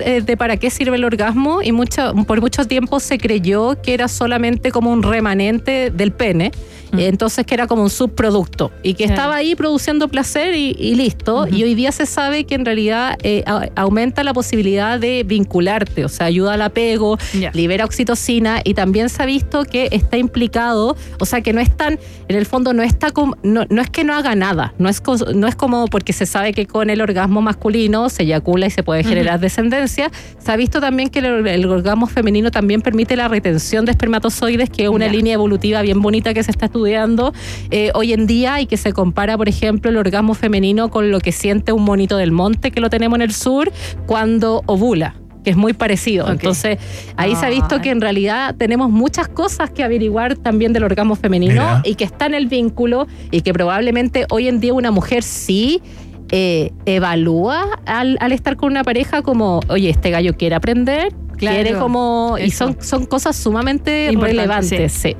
eh, de para qué sirve el orgasmo y mucho, por mucho tiempo se creyó que era solamente como un remanente del pene. Mm. Entonces que era como un subproducto y que estaba ahí produciendo placer y, listo. Y hoy día se sabe que en realidad eh, aumenta la posibilidad de vincularte, o sea, ayuda al apego, libera oxitocina y también se ha visto que está implicado, o sea, que no es tan, en el fondo no está no, no es que no haga nada, no es, no es como porque se sabe que con el orgasmo masculino se eyacula y se puede generar descendencia, se ha visto también que el, orgasmo femenino también permite la retención de espermatozoides, que es una línea evolutiva bien bonita que se está estudiando eh, hoy en día y que se compara, por ejemplo, el orgasmo femenino con lo que siente un monito del monte que lo tenemos en el sur cuando ovula que es muy parecido. Entonces, ahí se ha visto que en realidad tenemos muchas cosas que averiguar también del orgasmo femenino y que está en el vínculo y que probablemente hoy en día una mujer sí eh, evalúa al, estar con una pareja como, oye, este gallo quiere aprender, quiere como... Y son, son cosas sumamente relevantes. Sí.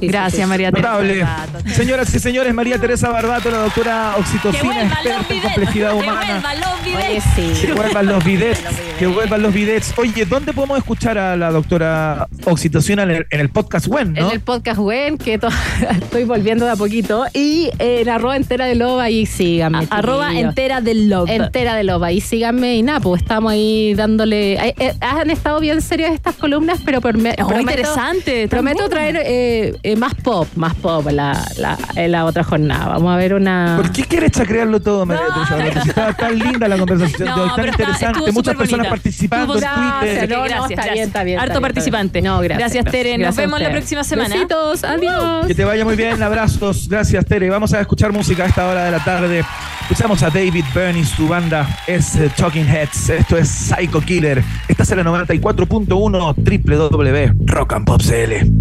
Gracias, María Teresa. Señoras y señores, María Teresa Barbato, la doctora oxitocina, experta en complejidad humana. Que vuelvan los bidets. Que vuelvan los bidets. Que vuelvan los bidets. Oye, ¿dónde podemos escuchar a la doctora oxitocina en el, podcast WEN, En el podcast WEN, que estoy volviendo de a poquito. Y en arroba entera de loba, ahí síganme. arroba entera de loba. Entera de loba. Y síganme. Y nada, pues estamos ahí dándole. Eh, eh, han estado bien serias estas columnas, pero por, me, prometo, interesante. Prometo traer. Eh, eh, más pop, más pop la, la, la, otra jornada. Vamos a ver una. ¿Por qué quieres chacrearlo todo, María no, Estaba tan linda la conversación de hoy, tan interesante. Muchas personas participando. Gracias, no, no, está bien, está bien. Harto participante. No, gracias. Gracias, Tere. Nos vemos la próxima semana. Besitos, adiós. Que te vaya muy bien, abrazos. Gracias, Tere. Vamos a escuchar música a esta hora de la tarde. Escuchamos a David Byrne su banda es eh, Talking Heads. Esto es Psycho Killer. Estás en la 94.1 www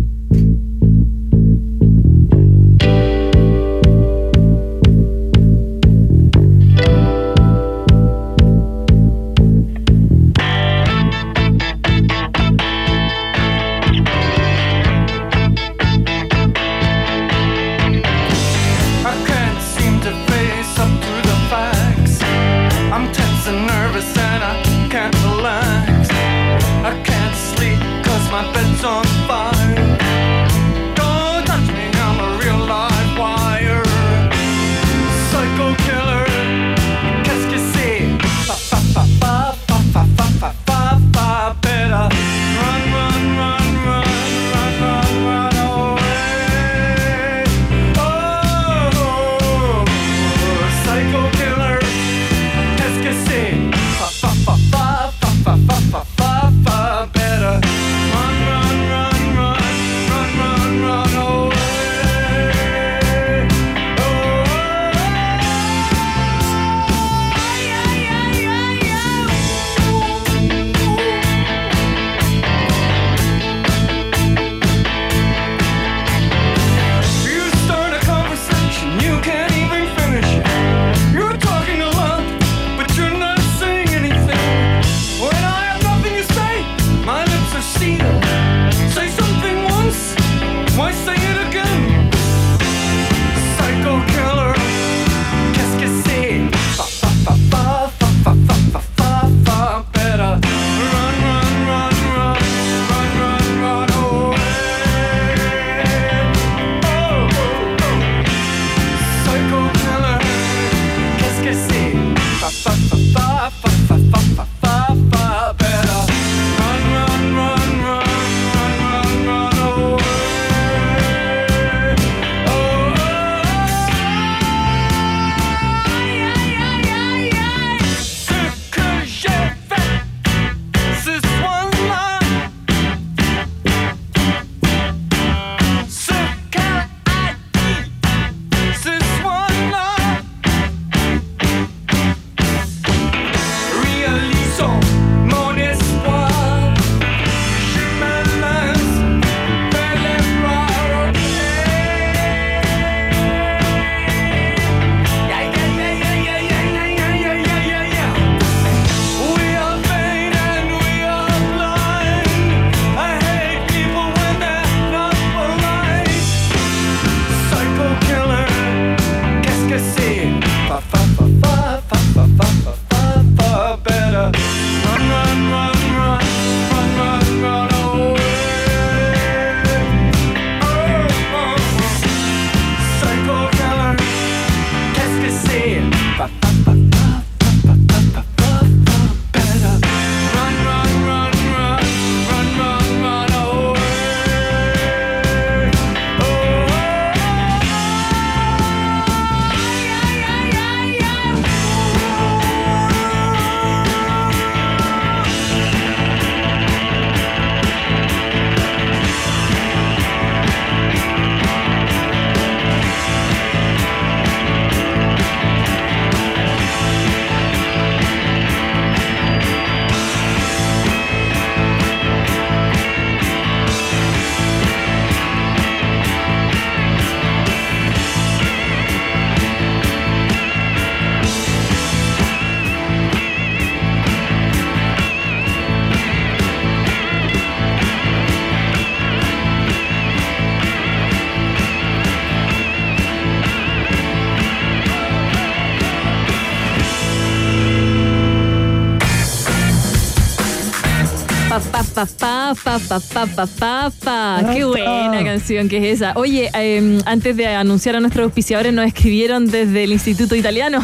fa, fa, fa, fa, fa, fa, fa. Qué buena canción que es esa. Oye, em, antes de anunciar a nuestros auspiciadores, nos escribieron desde el Instituto Italiano.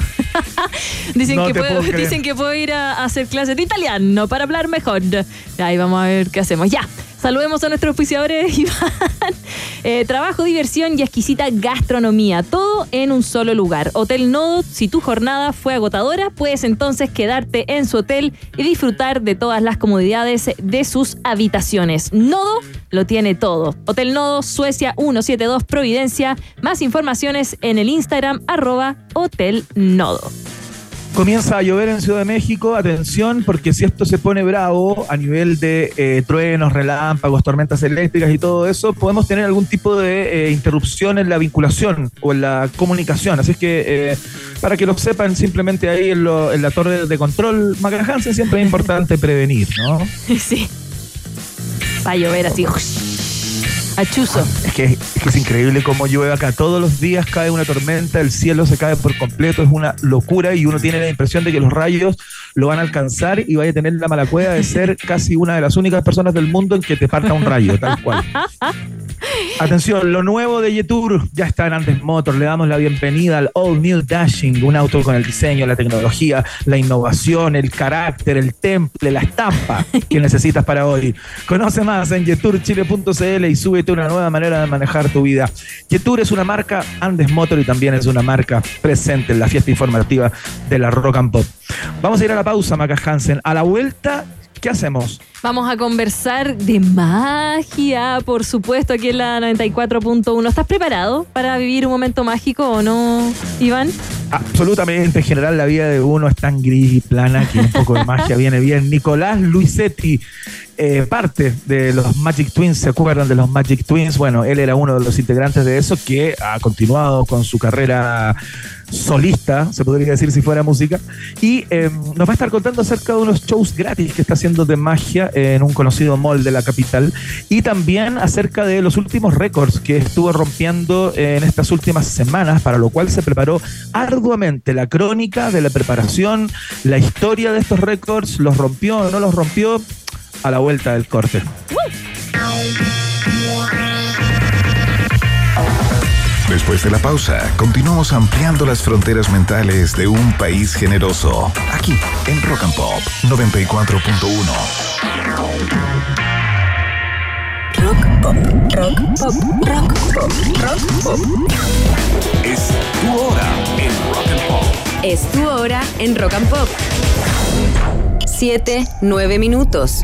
dicen, que puedo, dicen que puedo ir a, a hacer clases de italiano para hablar mejor. Ahí vamos a ver qué hacemos. Ya. Saludemos a nuestros oficiadores, Iván. Eh, trabajo, diversión y exquisita gastronomía. Todo en un solo lugar. Hotel Nodo, si tu jornada fue agotadora, puedes entonces quedarte en su hotel y disfrutar de todas las comodidades de sus habitaciones. Nodo lo tiene todo. Hotel Nodo, Suecia 172 Providencia. Más informaciones en el Instagram arroba Hotel Nodo. Comienza a llover en Ciudad de México, atención, porque si esto se pone bravo a nivel de eh, truenos, relámpagos, tormentas eléctricas y todo eso, podemos tener algún tipo de eh, interrupción en la vinculación o en la comunicación. Así es que, eh, para que lo sepan, simplemente ahí en, la torre de control, Hansen siempre es importante prevenir, ¿no? Sí. Va a llover así. Achuzo. Es que, es increíble cómo llueve acá. Todos los días cae una tormenta, el cielo se cae por completo, es una locura y uno tiene la impresión de que los rayos lo van a alcanzar y vaya a tener la mala cueva de ser casi una de las únicas personas del mundo en que te parta un rayo, tal cual. Atención, lo nuevo de Yetur ya está en Andes Motor. Le damos la bienvenida al All New Dashing, un auto con el diseño, la tecnología, la innovación, el carácter, el temple, la estampa que necesitas para hoy. Conoce más en yeturchile.cl y súbete una nueva manera de manejar tu vida. Yetur es una marca Andes Motor y también es una marca presente en la fiesta informativa de la Rock and Pop. Vamos a ir a la pausa, Maca Hansen. A la vuelta ¿Qué hacemos? Vamos a conversar de magia, por supuesto, aquí en la 94.1. ¿Estás preparado para vivir un momento mágico o no, Iván? Absolutamente. En general, la vida de uno es tan gris y plana que un poco de magia viene bien. Nicolás Luisetti, eh, parte de los Magic Twins, ¿se acuerdan de los Magic Twins? Bueno, él era uno de los integrantes de eso que ha continuado con su carrera solista, se podría decir si fuera música, y em, nos va a estar contando acerca de unos shows gratis que está haciendo de magia en un conocido mall de la capital, y también acerca de los últimos récords que estuvo rompiendo en estas últimas semanas, para lo cual se preparó arduamente la crónica de la preparación, la historia de estos récords, los rompió o no los rompió, a la vuelta del corte. Después de la pausa, continuamos ampliando las fronteras mentales de un país generoso. Aquí, en Rock and Pop 94.1. Rock pop, rock pop, rock pop, rock pop. Es tu hora en Rock and Pop. Es tu hora en Rock and Pop. Siete, nueve minutos.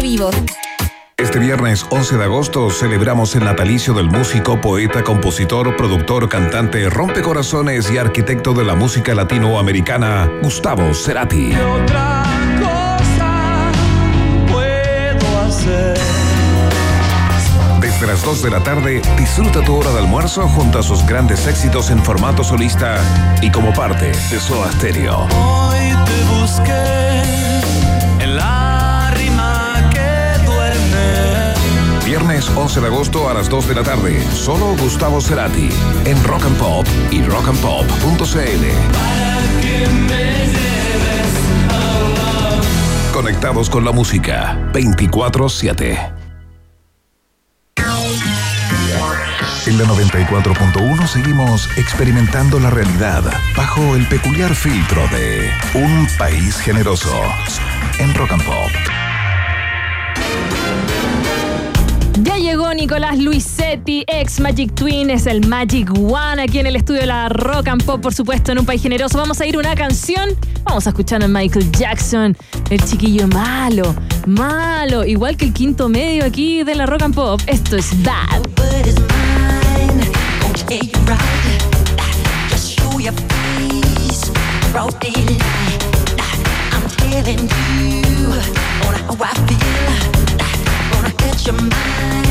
Vivo. Este viernes 11 de agosto celebramos el natalicio del músico, poeta, compositor, productor, cantante, rompecorazones y arquitecto de la música latinoamericana, Gustavo Cerati. otra cosa puedo hacer? Desde las 2 de la tarde, disfruta tu hora de almuerzo junto a sus grandes éxitos en formato solista y como parte de Soda Stereo. Hoy te busqué viernes 11 de agosto a las 2 de la tarde. Solo Gustavo Cerati en Rock and Pop y rockandpop.cl. Conectados con la música 24-7. En la 94.1 seguimos experimentando la realidad bajo el peculiar filtro de un país generoso en Rock and Pop. Nicolás Luisetti, ex Magic Twin, es el Magic One aquí en el estudio de la Rock and Pop, por supuesto, en un país generoso. Vamos a ir una canción. Vamos a escuchar a Michael Jackson, el chiquillo malo, malo, igual que el quinto medio aquí de la Rock and Pop. Esto es Bad. your mind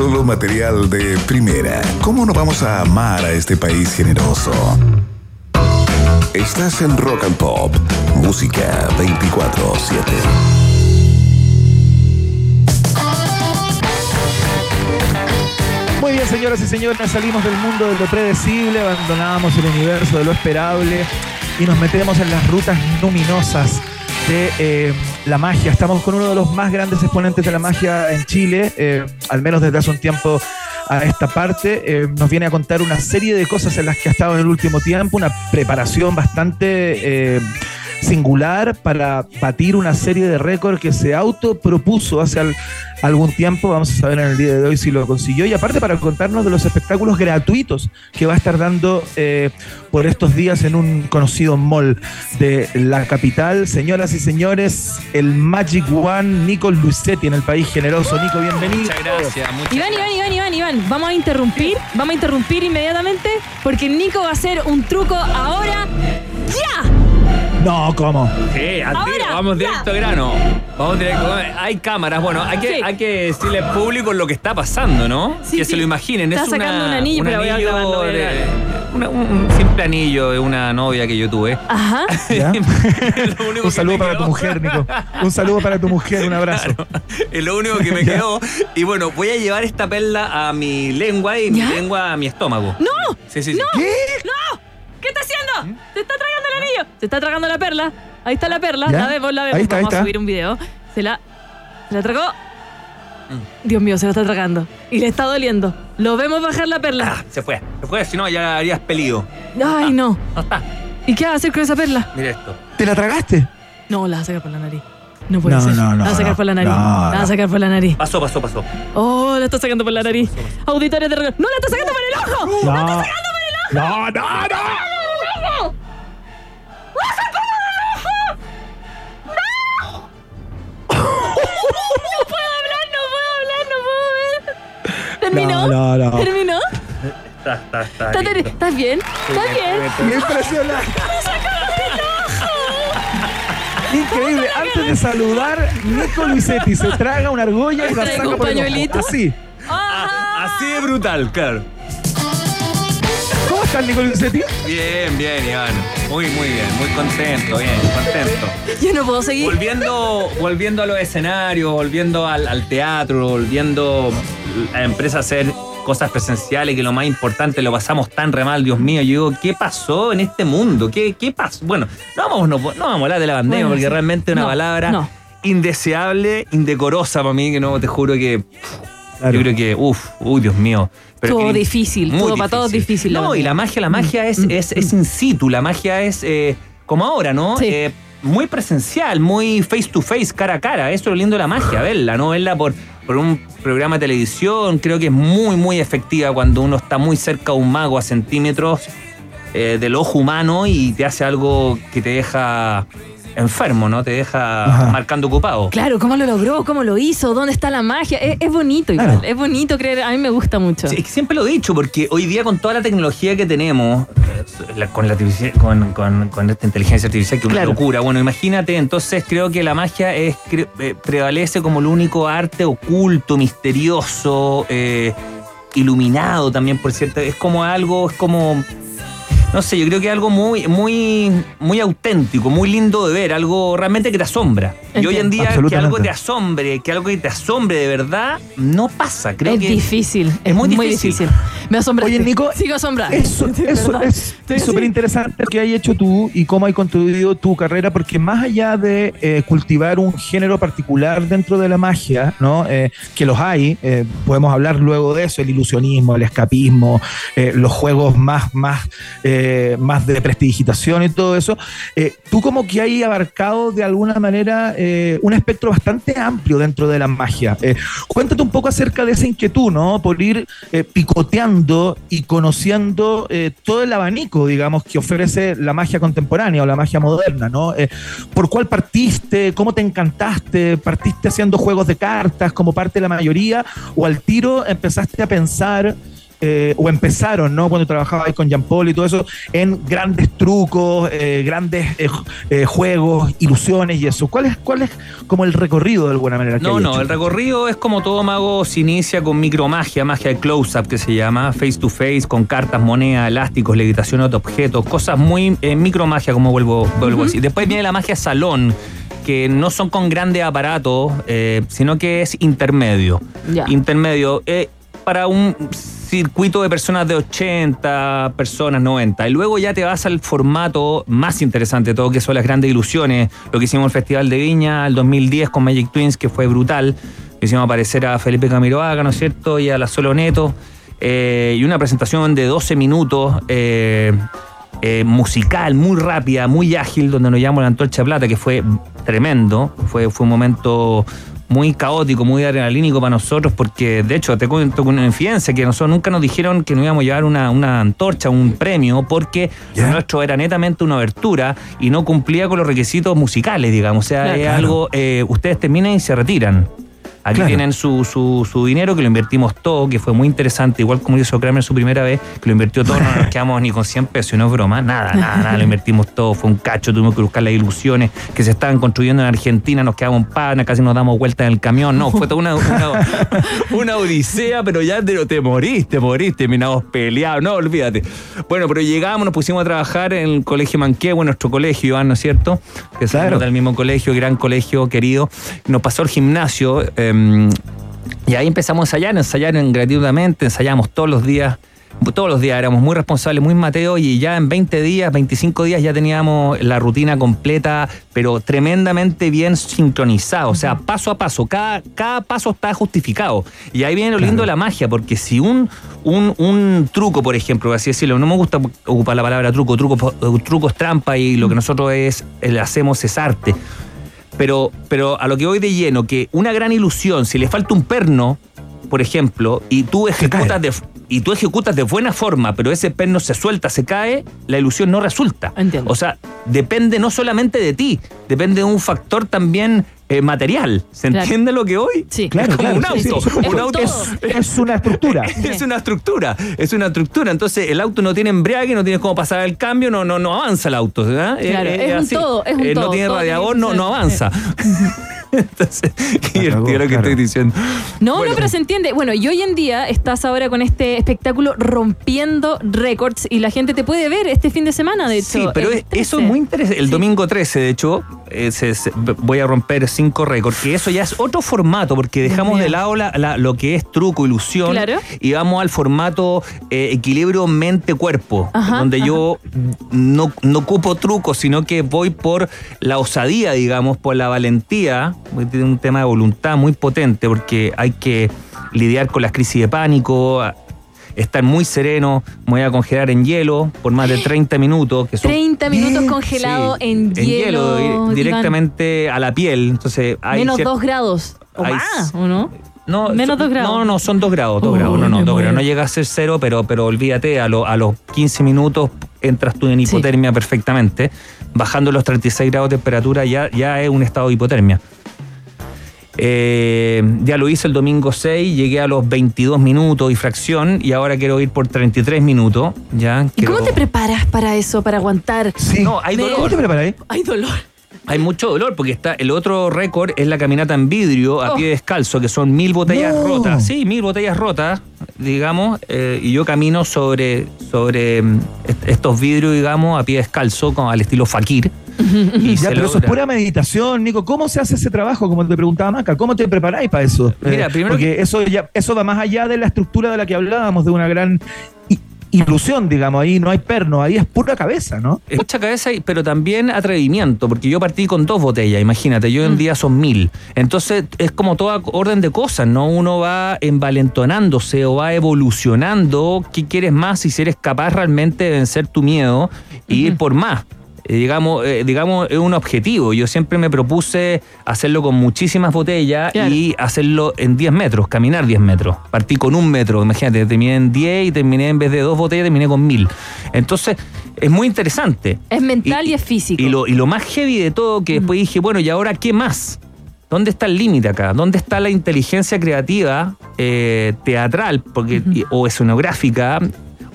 solo material de primera. ¿Cómo no vamos a amar a este país generoso? Estás en Rock and Pop, música 24-7. Muy bien, señoras y señores, salimos del mundo de lo predecible, abandonamos el universo de lo esperable y nos metemos en las rutas luminosas de eh, la magia. Estamos con uno de los más grandes exponentes de la magia en Chile, eh, al menos desde hace un tiempo a esta parte. Eh, nos viene a contar una serie de cosas en las que ha estado en el último tiempo, una preparación bastante eh, singular para batir una serie de récords que se autopropuso hace al- algún tiempo. Vamos a saber en el día de hoy si lo consiguió. Y aparte para contarnos de los espectáculos gratuitos que va a estar dando eh, por estos días en un conocido mall de la capital. Señoras y señores, el Magic One, Nico Luisetti en el país generoso. Nico, bienvenido. Muchas gracias. muchas Iván, Iván, Iván, Iván, Iván, vamos a interrumpir, vamos a interrumpir inmediatamente porque Nico va a hacer un truco ahora. ¡Ya! No, ¿cómo? Sí, al Ahora, vamos directo al grano. Vamos directo. Hay cámaras. Bueno, hay que, Sí. hay que decirle al público lo que está pasando, ¿no? Sí, que sí. se lo imaginen. Está es sacando una- un anillo, pero voy a grabarlo, voy a de- una- un, simple anillo de una novia que yo tuve. Ajá. ¿Ya? Es lo único Un saludo me para quedó. tu mujer, Nico. Un saludo para tu mujer, un abrazo. Es lo único que me quedó. Y bueno, voy a llevar esta perla a mi lengua y mi ¿Ya? lengua a mi estómago. ¡No! Sí, sí, sí. ¿Qué? ¡No! ¿Qué está haciendo? Se está tragando el anillo. Se está tragando la perla. Ahí está la perla. ¿Ya? La vemos, la vemos. Ahí está, ahí Vamos a está. subir un video. Se la, se la tragó. Mm. Dios mío, se la está tragando. Y le está doliendo. Lo vemos bajar la perla. Ah, se fue. Se fue, si no ya harías pelido. Ay, no. No está. ¿Y qué va a hacer con esa perla? Mira esto. ¿Te la tragaste? No, la va a sacar por la nariz. No puede No, ser. no, no, La va a sacar por la nariz. La va no. a sacar por la nariz. Pasó, pasó, pasó. Oh, la está sacando por la nariz. Auditorio de regalo. ¡No, la está sacando por el ojo! No. No, no, no. No puedo hablar, no puedo hablar, no puedo ver. ¿Terminó? ¿Terminó? Está, está, está. ¿Estás ter- listo. ¿Estás bien? ¿Estás bien? Me impresiona. Increíble. Antes de saludar, Nico Luisetti se traga una argolla y la saca un por el ojo. Así. Ah, así de brutal, claro. ¿Cómo estás, Nico Luisetti? Bien, bien, Iván. Muy, muy bien. Muy contento, bien, contento. Yo no puedo seguir. Volviendo, volviendo a los escenarios, volviendo al, al teatro, volviendo a la empresa a hacer cosas presenciales, que lo más importante, lo pasamos tan re mal, Dios mío. Yo digo, ¿qué pasó en este mundo? ¿Qué, qué pasó? Bueno, no vamos, no, no vamos a hablar de la pandemia, Bueno, porque sí. realmente es una No, palabra no. indeseable, indecorosa para mí, que no, te juro que... Claro. Yo creo que, uff, uy, Dios mío. Estuvo que- difícil, estuvo para todos difícil No, y la magia, la magia es, es, es in situ, la magia es eh, como ahora, ¿no? Sí. Eh, muy presencial, muy face to face, cara a cara. Eso es lo lindo de la magia, verla, ¿no? Verla por, por un programa de televisión. Creo que es muy, muy efectiva cuando uno está muy cerca de un mago a centímetros eh, del ojo humano y te hace algo que te deja enfermo, ¿no? Te deja Ajá. marcando ocupado. Claro, ¿cómo lo logró? ¿Cómo lo hizo? ¿Dónde está la magia? Es, es bonito igual. Claro. Es bonito creer. A mí me gusta mucho. Sí, es que siempre lo he dicho, porque hoy día con toda la tecnología que tenemos, la- con, la con, con- con esta inteligencia artificial, que es una locura, bueno, imagínate, entonces creo que la magia es, cre- eh, prevalece como el único arte oculto, misterioso, eh, iluminado también, por cierto, es como algo, es como... No sé, yo creo que es algo muy, muy, muy auténtico, muy lindo de ver, algo realmente que te asombra. Y hoy en día que algo te asombre, que algo que te asombre de verdad, no pasa. Creo es que difícil. Es muy muy, difícil. difícil. Me asombra. Oye, Nico, Sigo asombrado. Eso, eso es súper interesante que hay hecho tú y cómo hay construido tu carrera, porque más allá de eh, cultivar un género particular dentro de la magia, ¿no? Eh, que los hay, eh, podemos hablar luego de eso, el ilusionismo, el escapismo, eh, los juegos más, más, eh, más de prestidigitación y todo eso, eh, tú como que hay abarcado de alguna manera eh, un espectro bastante amplio dentro de la magia. Eh, cuéntate un poco acerca de esa inquietud, ¿no? Por ir eh, picoteando y conociendo eh, todo el abanico, digamos, que ofrece la magia contemporánea o la magia moderna, ¿no? Eh, ¿Por cuál partiste? ¿Cómo te encantaste? ¿Partiste haciendo juegos de cartas como parte de la mayoría? ¿O al tiro empezaste a pensar eh, o empezaron, ¿no? Cuando trabajaba ahí con Jean Paul y todo eso, en grandes trucos, eh, grandes eh, ju- eh, juegos, ilusiones y eso. ¿Cuál es, ¿Cuál es como el recorrido de alguna manera? que No, no, hecho? el recorrido es como todo mago se inicia con micromagia, magia de close-up que se llama, face to face, con cartas, monedas, elásticos, levitación de objetos, cosas muy eh, micromagia, como vuelvo, vuelvo a decir. Después viene la magia salón, que no son con grandes aparatos, eh, sino que es intermedio. Ya. Intermedio. Eh, para un circuito de personas de 80, personas 90. Y luego ya te vas al formato más interesante de todo, que son las grandes ilusiones. Lo que hicimos el Festival de Viña el 2010 con Magic Twins, que fue brutal. Hicimos aparecer a Felipe Camiroaga, ¿no es cierto? Y a la Solo Neto. Eh, y una presentación de 12 minutos. eh, eh, musical, muy rápida, muy ágil, donde nos llamamos la Antorcha Plata, que fue tremendo. Fue, fue un momento muy caótico, muy adrenalínico para nosotros, porque de hecho te cuento con una infidencia que nosotros nunca nos dijeron que nos íbamos a llevar una, una antorcha, un premio, porque lo nuestro era netamente una abertura y no cumplía con los requisitos musicales, digamos. O sea, Claro, es claro. algo, eh, ustedes terminan y se retiran. Aquí Claro. tienen su, su, su dinero que lo invertimos todo, que fue muy interesante, igual como hizo Kramer su primera vez, que lo invirtió todo, no nos quedamos ni con 100 pesos, y no es broma, nada, nada, nada, lo invertimos todo, fue un cacho, tuvimos que buscar las ilusiones que se estaban construyendo en Argentina, nos quedamos en pana, casi nos damos vuelta en el camión, no, fue toda una, una, una odisea, pero ya te, te moriste, te moriste, terminamos peleados, no, olvídate. Bueno, pero llegamos, nos pusimos a trabajar en el colegio Manquehue, nuestro colegio, Iván, ¿no es cierto? Que Claro. del mismo colegio, gran colegio, querido. Nos pasó al gimnasio. eh, y ahí empezamos a ensayar, ensayar en- gratuitamente, ensayamos todos los días. Todos los días éramos muy responsables, muy mateos y ya en 20 días, 25 días ya teníamos la rutina completa, pero tremendamente bien sincronizada, o sea, paso a paso, cada, cada paso está justificado. Y ahí viene lo lindo de la magia, porque si un, un, un truco, por ejemplo, así decirlo, no me gusta ocupar la palabra truco, truco, truco es trampa y lo que nosotros es, hacemos es arte. Pero, pero a lo que voy de lleno, que una gran ilusión, si le falta un perno, por ejemplo, y tú ejecutas de, y tú ejecutas de buena forma, pero ese perno se suelta, se cae, la ilusión no resulta. Entiendo. O sea, depende no solamente de ti, depende de un factor también eh, material. ¿Se Claro. entiende lo que voy? Sí. Claro, es como claro, un sí, auto. sí, un supuesto. auto Es- Es una estructura. es una estructura, es una estructura. Entonces el auto no tiene embriague, no tienes cómo pasar el cambio, no, no, no avanza el auto. ¿verdad? Claro, es un todo, es un Eh, todo, No tiene todo radiador, tiene no, no avanza. Entonces, qué divertido lo que claro. estoy diciendo. No, Bueno, no, pero se entiende. Bueno, y hoy en día estás ahora con este espectáculo rompiendo récords y la gente te puede ver este fin de semana, de hecho. Sí, pero es- eso 13. es muy interesante. El Sí. domingo 13, de hecho, voy a romper cinco récords, que eso ya es otro formato, porque dejamos de lado la- la- lo que es truco, ilusión, Claro. y vamos al formato eh, equilibrio mente-cuerpo, donde ajá. yo no, no ocupo trucos, sino que voy por la osadía, digamos, por la valentía, tiene un tema de voluntad muy potente, porque hay que lidiar con las crisis de pánico, estar muy sereno, me voy a congelar en hielo por más de 30 minutos, que son 30 minutos congelado Sí, en, hielo. di- Iván. directamente a la piel. Entonces hay Menos cier- 2 grados. O hay más, ¿o no? No, menos son- dos grados. No, no, son dos grados, dos Oh, grados. No, no, me dos muero. grados. No llega a ser cero, pero, pero olvídate, a, lo- a los 15 minutos entras tú en Sí. hipotermia perfectamente. Bajando los 36 grados de temperatura ya, ya es un estado de hipotermia. Eh, ya lo hice el domingo 6, llegué a los 22 minutos y fracción y ahora quiero ir por 33 minutos. Ya, ¿Y cómo te preparas para eso, para aguantar? Sí. No, hay dolor. ¿Cómo te preparáis? Hay dolor. Hay mucho dolor porque está el otro récord es la caminata en vidrio a Oh. pie descalzo, que son mil botellas No. rotas. Sí, mil botellas rotas, digamos, eh, y yo camino sobre, sobre mm, est- estos vidrios, digamos, a pie descalzo, como al estilo fakir. y Ya, pero eso es pura meditación, Nico. ¿Cómo se hace ese trabajo? Como te preguntaba Maca, ¿cómo te preparáis para eso? Mira, Eh, primero porque eso ya, eso va más allá de la estructura de la que hablábamos, de una gran ilusión, digamos. Ahí no hay perno, ahí es pura cabeza, ¿no? Es mucha cabeza, y- pero también atrevimiento, porque yo partí con dos botellas, imagínate, yo en día son mil. Entonces es como toda orden de cosas, ¿no? Uno va envalentonándose o va evolucionando. ¿Qué quieres más si eres capaz realmente de vencer tu miedo y ir por más? Eh, digamos, eh, digamos, es un objetivo. Yo siempre me propuse hacerlo con muchísimas botellas Claro. y hacerlo en 10 metros, caminar 10 metros. Partí con un metro, imagínate, terminé en 10 y terminé en vez de dos botellas, terminé con mil. Entonces, es muy interesante. Es mental y, es físico. Y lo, y lo más heavy de todo, que después dije, bueno, ¿y ahora qué más? ¿Dónde está el límite acá? ¿Dónde está la inteligencia creativa, eh, teatral, porque, o escenográfica,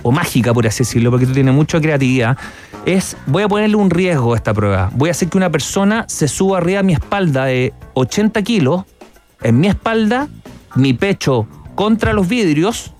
o mágica, por así decirlo, porque tú tienes mucha creatividad? Es, voy a ponerle un riesgo a esta prueba. Voy a hacer que una persona se suba arriba a mi espalda de 80 kilos, en mi espalda, mi pecho contra los vidrios,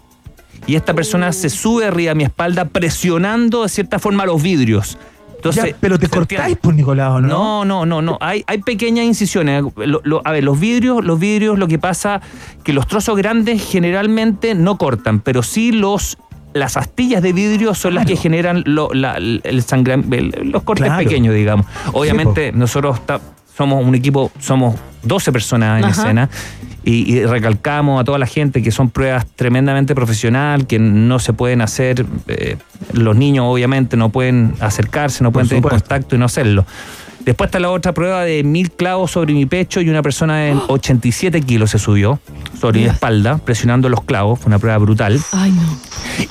y esta persona se sube arriba a mi espalda presionando de cierta forma los vidrios. Entonces, Ya, pero te ¿se cortáis por Nicolás, ¿o ¿no? No, no, no, no. Hay, hay pequeñas incisiones. Lo- lo- a ver, los vidrios, los vidrios, lo que pasa que los trozos grandes generalmente no cortan, pero sí los las astillas de vidrio son las que generan lo- la- el sangre, el- los cortes Claro. pequeños, digamos. Obviamente, nosotros ta- somos un equipo, somos 12 personas en Ajá. escena y, y recalcamos a toda la gente que son pruebas tremendamente profesional, que no se pueden hacer, eh, los niños obviamente no pueden acercarse, no pueden tener contacto y no hacerlo. Después está la otra prueba de mil clavos sobre mi pecho y una persona en 87 kilos se subió sobre mi espalda, presionando los clavos. Fue una prueba brutal. Ay, no.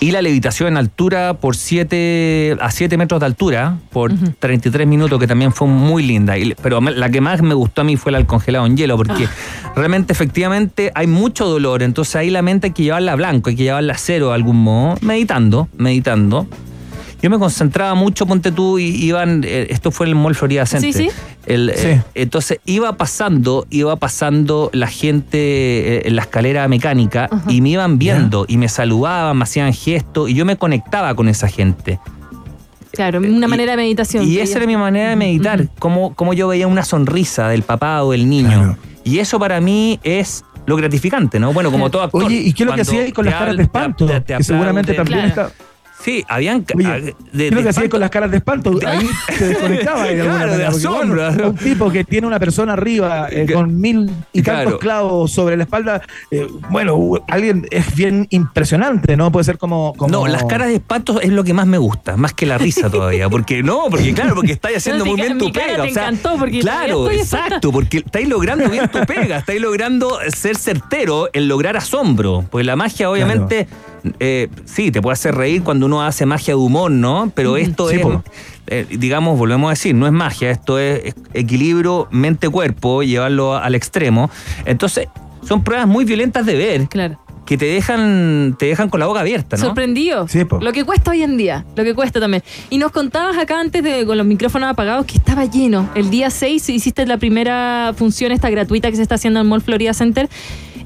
Y la levitación en altura por 7 a 7 metros de altura por 33 minutos, que también fue muy linda. Y- pero la que más me gustó a mí fue la del congelado en hielo, porque realmente, efectivamente, hay mucho dolor. Entonces ahí la mente hay que llevarla a blanco, hay que llevarla a cero de algún modo, meditando, meditando. Yo me concentraba mucho, ponte tú, y iban, eh, esto fue en el Mall Florida Center. Sí, sí. El, Sí. eh, entonces iba pasando, iba pasando la gente eh, en la escalera mecánica y me iban viendo y me saludaban, me hacían gestos y yo me conectaba con esa gente. Claro, una Y- manera de meditación. Y esa era mi manera de meditar, cómo, cómo yo veía una sonrisa del papá o del niño. Claro. Y eso para mí es lo gratificante, ¿no? Bueno, como todo actor. Oye, ¿y qué es lo que hacía con las te caras de espanto? te- te que seguramente también Claro. está. Sí, habían... Oye, de- ¿Qué es de lo que hacía espanto. con las caras de espanto? Ahí te desconectaba de bueno, asombro. un tipo que tiene una persona arriba eh, con mil y Claro. tantos clavos sobre la espalda, eh, bueno, alguien es bien impresionante, ¿no? Puede ser como. como- No, las caras de espanto es lo que más me gusta, más que la risa todavía. Porque no, porque claro, porque estáis haciendo muy bien tu pega. te o sea, encantó, porque claro, exacto, porque estáis logrando bien tu pega, estáis logrando ser certero en lograr asombro. Pues la magia, obviamente, eh, sí, te puede hacer reír cuando uno hace magia de humor, ¿no? Pero esto Sí, es. eh, digamos, volvemos a decir, no es magia, esto es equilibrio mente-cuerpo, llevarlo al extremo. Entonces, son pruebas muy violentas de ver, Claro. que te dejan, te dejan con la boca abierta, ¿no? Sorprendido. Sí, po. Lo que cuesta hoy en día, lo que cuesta también. Y nos contabas acá antes de con los micrófonos apagados que estaba lleno. El día 6 hiciste la primera función esta gratuita que se está haciendo en Mall Florida Center.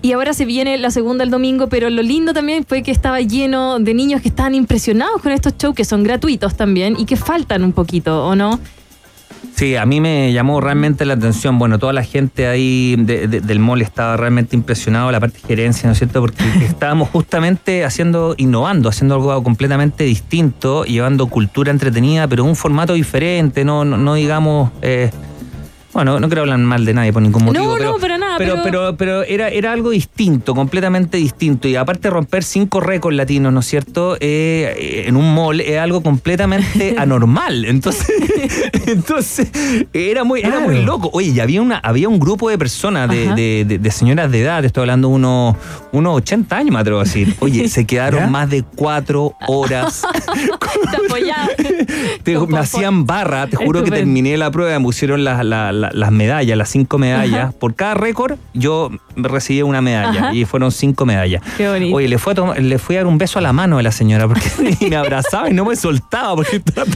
Y ahora se viene la segunda el domingo, pero lo lindo también fue que estaba lleno de niños que estaban impresionados con estos shows que son gratuitos también y que faltan un poquito, ¿o no? Sí, a mí me llamó realmente la atención. Bueno, toda la gente ahí de- de- del mall estaba realmente impresionado, la parte de gerencia, ¿no es cierto? Porque estábamos justamente haciendo, innovando, haciendo algo completamente distinto, llevando cultura entretenida, pero un formato diferente, no, no, no digamos. eh, bueno, no quiero hablar mal de nadie por ningún motivo. No, pero, no, pero nada, Pero, pero- pero, era, era algo distinto, completamente distinto. Y aparte de romper cinco récords latinos, ¿no es cierto? Eh, en un mall es algo completamente anormal. Entonces, entonces era muy, era muy loco. Oye, y había una, había un grupo de personas, de, de- de- de señoras de edad, estoy hablando de unos, unos 80 años, me atrevo a decir. Oye, se quedaron ¿Ya? más de cuatro horas Te te- me hacían barra, te juro que terminé la prueba, me pusieron las, la- la- las medallas, las cinco medallas. Ajá. Por cada récord yo recibí una medalla Ajá. y fueron cinco medallas. Qué bonito. Oye, le, fue a tomar- le fui a dar un beso a la mano de la señora porque me abrazaba y no me soltaba porque estaba,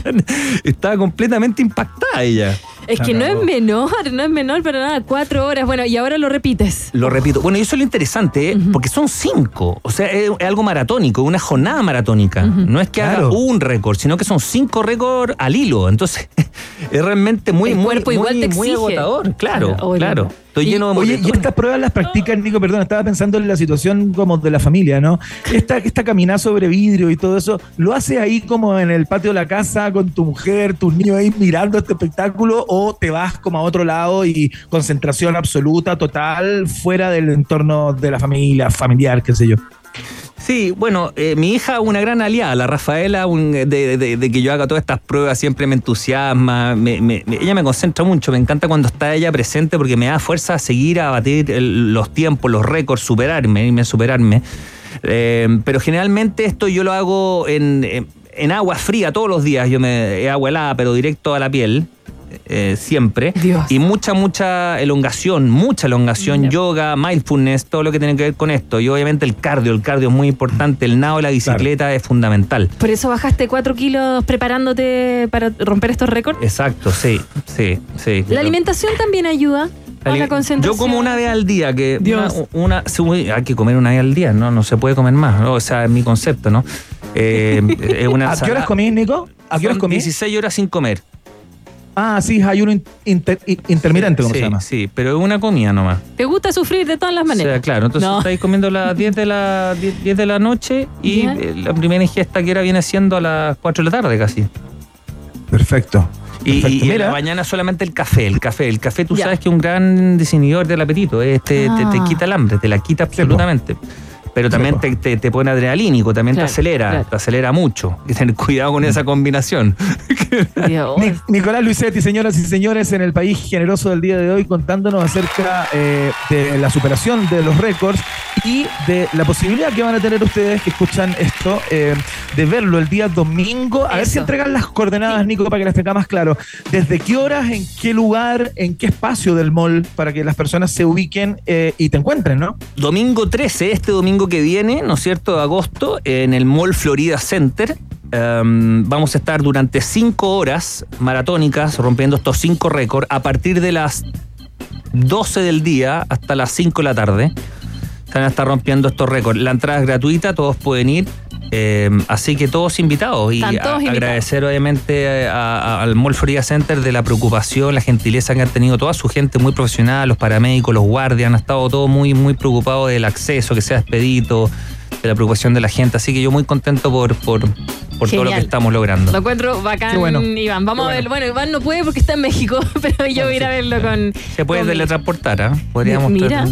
estaba completamente impactada ella. Es que no es menor, no es menor para nada. Cuatro horas. Bueno, y ahora lo repites. Lo repito. Bueno, y eso es lo interesante, ¿eh? porque son cinco. O sea, es, es algo maratónico, una jornada maratónica. No es que Claro. haga un récord, sino que son cinco récords al hilo. Entonces, es realmente muy, El muy, cuerpo igual muy, te muy agotador. Claro, Claro. Estoy Y- lleno de Oye, y estas pruebas las practican, Nico, perdón, estaba pensando en la situación como de la familia, ¿no? Esta, esta caminada sobre vidrio y todo eso, ¿lo haces ahí como en el patio de la casa con tu mujer, tus niños ahí mirando este espectáculo o te vas como a otro lado y concentración absoluta, total, fuera del entorno de la familia, familiar, qué sé yo? Sí, bueno, eh, mi hija una gran aliada, la Rafaela, de, que yo haga todas estas pruebas, siempre me entusiasma, ella me concentra mucho, me encanta cuando está ella presente porque me da fuerza a seguir, a batir los tiempos, los récords, superarme, irme a superarme. Eh, pero generalmente esto yo lo hago en- en agua fría todos los días, yo me agua helada, pero directo a la piel. Eh, siempre Dios. y mucha mucha elongación mucha elongación yoga mindfulness todo lo que tiene que ver con esto y obviamente el cardio el cardio es muy importante el nado la bicicleta es fundamental Por eso bajaste cuatro kilos preparándote para romper estos récords. exacto sí sí sí La alimentación también ayuda a la Ali- concentración. Yo como una vez al día, que Dios. una, hay que comer una vez al día, no, no se puede comer más, ¿no? o sea, es mi concepto, ¿no? Eh, es una ¿A qué horas comís, Nico? ¿A qué horas comís? 16 horas sin comer. Ah, sí, ayuno in- inter- in- intermitente, ¿cómo sí, se llama? Sí, pero es una comida nomás. ¿Te gusta sufrir de todas las O maneras? sea, claro, entonces No. estáis comiendo a las 10 de la, 10, 10 de la noche y Ya. eh, la primera ingesta que era viene siendo a las 4 de la tarde casi. Perfecto. Y, Perfecto. y- y en Mira. la mañana solamente el café. El café, el café tú Ya. sabes que es un gran diseñador del apetito. eh, te, te- te Ah. quita el hambre, te la quita absolutamente. Pero también te, te- te pone adrenalínico, también Claro, te acelera, claro. te acelera mucho. Hay que tener cuidado con esa combinación. Nicolás Luisetti, señoras y señores, en el país generoso del día de hoy, contándonos acerca eh, de la superación de los récords y de la posibilidad que van a tener ustedes que escuchan esto, eh, de verlo el día domingo. A ver si entregan las coordenadas, Nico, para que les tenga más claro. ¿Desde qué horas, en qué lugar, en qué espacio del mall, para que las personas se ubiquen eh, y te encuentren, ¿no? Domingo 13, este domingo que viene, ¿no es cierto?, de agosto, en el Mall Florida Center. em, vamos a estar durante cinco horas maratónicas rompiendo estos cinco récords a partir de las 12 del día hasta las 5 de la tarde. Van a estar rompiendo estos récords. La entrada es gratuita, todos pueden ir. Em, así que todos invitados y todos a- invitados. agradecer obviamente a- a- al Mall Florida Center de la preocupación, la gentileza que han tenido toda su gente muy profesional, los paramédicos, los guardias, han estado todos muy, muy preocupados del acceso, que sea expedito, de la preocupación de la gente. Así que yo muy contento por, por, por todo lo que estamos logrando. Lo encuentro bacán, bueno. Iván. Vamos a ver. Bueno, Iván no puede porque está en México, pero yo voy a ir a verlo con. Se puede con- teletransportar, ¿ah? Podríamos Mira,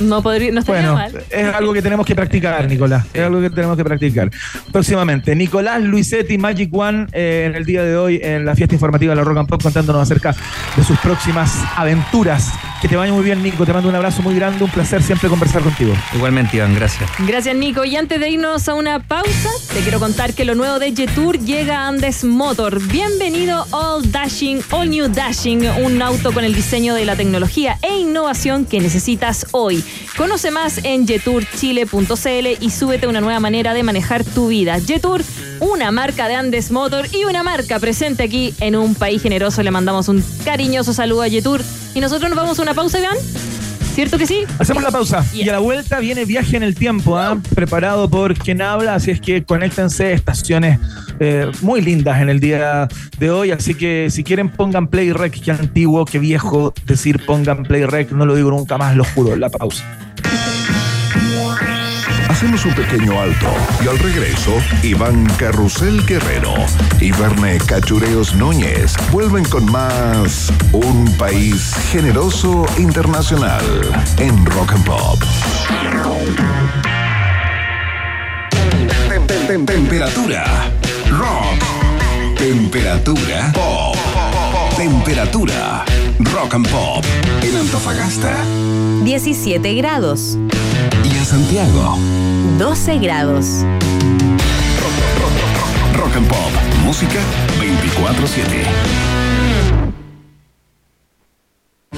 no podría, no estaría Bueno, mal. es algo que tenemos que practicar, Nicolás. Es algo que tenemos que practicar. Próximamente, Nicolás Luisetti, Magic One, eh, en el día de hoy, en la fiesta informativa de la Rock and Pop, contándonos acerca de sus próximas aventuras. Que te vaya muy bien, Nico. Te mando un abrazo muy grande. Un placer siempre conversar contigo. Igualmente, Iván, gracias. Gracias, Nico. Y antes de irnos a una pausa, te quiero contar que lo nuevo de Jetour llega a Andes Motor. Bienvenido All Dashing, All New Dashing, un auto con el diseño de la tecnología e innovación que necesitas hoy. Conoce más en jetourchile.cl y súbete una nueva manera de manejar tu vida. Jetour, una marca de Andes Motor y una marca presente aquí en un país generoso. Le mandamos un cariñoso saludo a Jetour. Y nosotros nos vamos a una pausa, Iván. ¿Cierto que sí? Hacemos la pausa y a la vuelta viene viaje en el tiempo, ¿ah? preparado por quien habla, así es que conéctense, estaciones eh, muy lindas en el día de hoy, así que si quieren pongan play rec, que antiguo, que viejo decir pongan play rec, no lo digo nunca más, lo juro, la pausa. Hacemos un pequeño alto y al regreso, Iván Carrusel Guerrero y Verne Cachureos Núñez vuelven con más Un País Generoso Internacional en Rock and Pop. Tem- tem- tem- Temperatura rock. Temperatura pop. Temperatura rock and pop en Antofagasta 17 grados, y en Santiago. 12 grados. Rock and Pop. Música 24-7.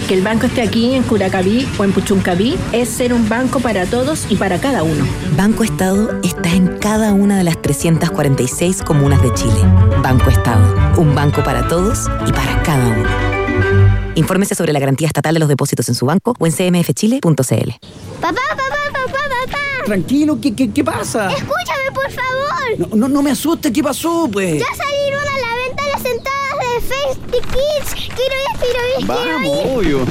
Que el banco esté aquí en Curacaví o en Puchuncaví es ser un banco para todos y para cada uno. Banco Estado está en cada una de las 346 comunas de Chile. Banco Estado, un banco para todos y para cada uno. Infórmese sobre la garantía estatal de los depósitos en su banco o en cmfchile.cl. Papá, papá, papá, papá. Tranquilo, ¿qué, qué, qué pasa? Escúchame, por favor. No, no, no me asustes, ¿qué pasó, pues? Ya salieron a la venta las entradas de Festy Kids. Quiero ir, quiero ir, quiero ir. obvio.